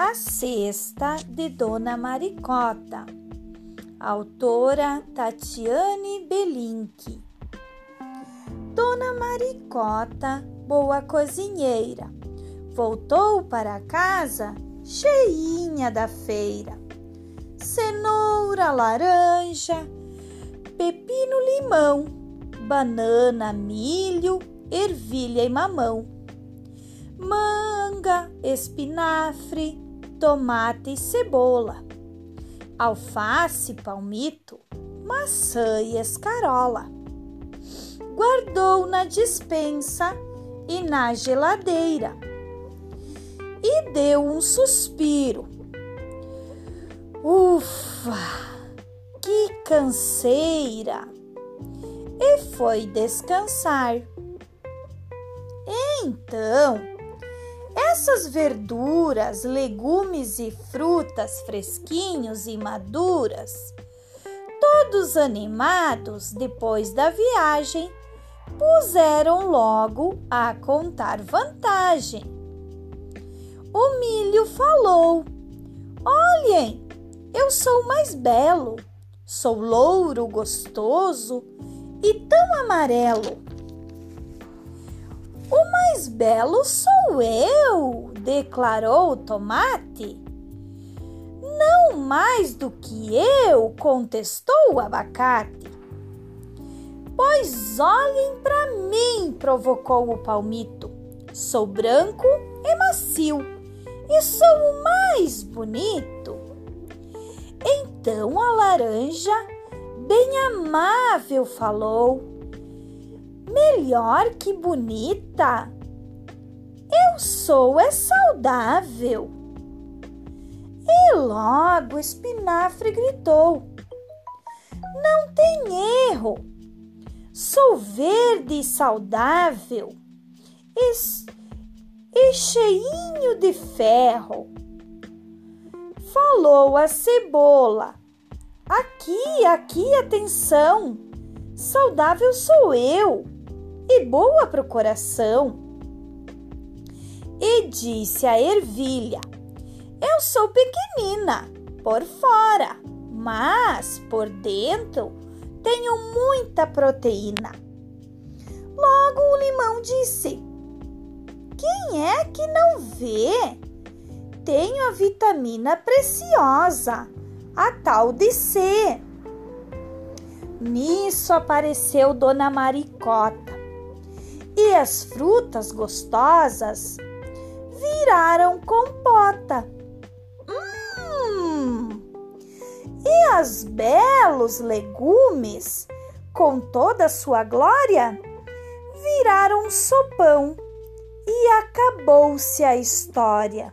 A Cesta de Dona Maricota, autora Tatiane Belink. Dona Maricota, boa cozinheira, voltou para casa cheinha da feira. Cenoura, laranja, pepino, limão, banana, milho, ervilha e mamão. Manga, espinafre, tomate e cebola. Alface, palmito, maçã e escarola guardou na dispensa e na geladeira e deu um suspiro. Ufa, que canseira! E foi descansar. Então, essas verduras, legumes e frutas fresquinhos e maduras, todos animados depois da viagem, puseram logo a contar vantagem. O milho falou: Olhem, eu sou mais belo, sou louro, gostoso e tão amarelo. Mais belo sou eu, declarou o tomate. Não mais do que eu, contestou o abacate. Pois olhem para mim, provocou o palmito. Sou branco e macio e sou o mais bonito. Então a laranja, bem amável, falou: Melhor que bonita, sou é saudável. E logo o espinafre gritou: Não tem erro Sou verde e saudável e, e cheinho de ferro. Falou a cebola. Aqui, aqui, atenção! Saudável sou eu e boa para o coração. E disse a ervilha: Eu sou pequenina por fora, mas por dentro tenho muita proteína. Logo o limão disse: Quem é que não vê? Tenho a vitamina preciosa, a tal de C. Nisso apareceu Dona Maricota e as frutas gostosas viraram compota e as belos legumes, com toda a sua glória, viraram sopão e acabou-se a história.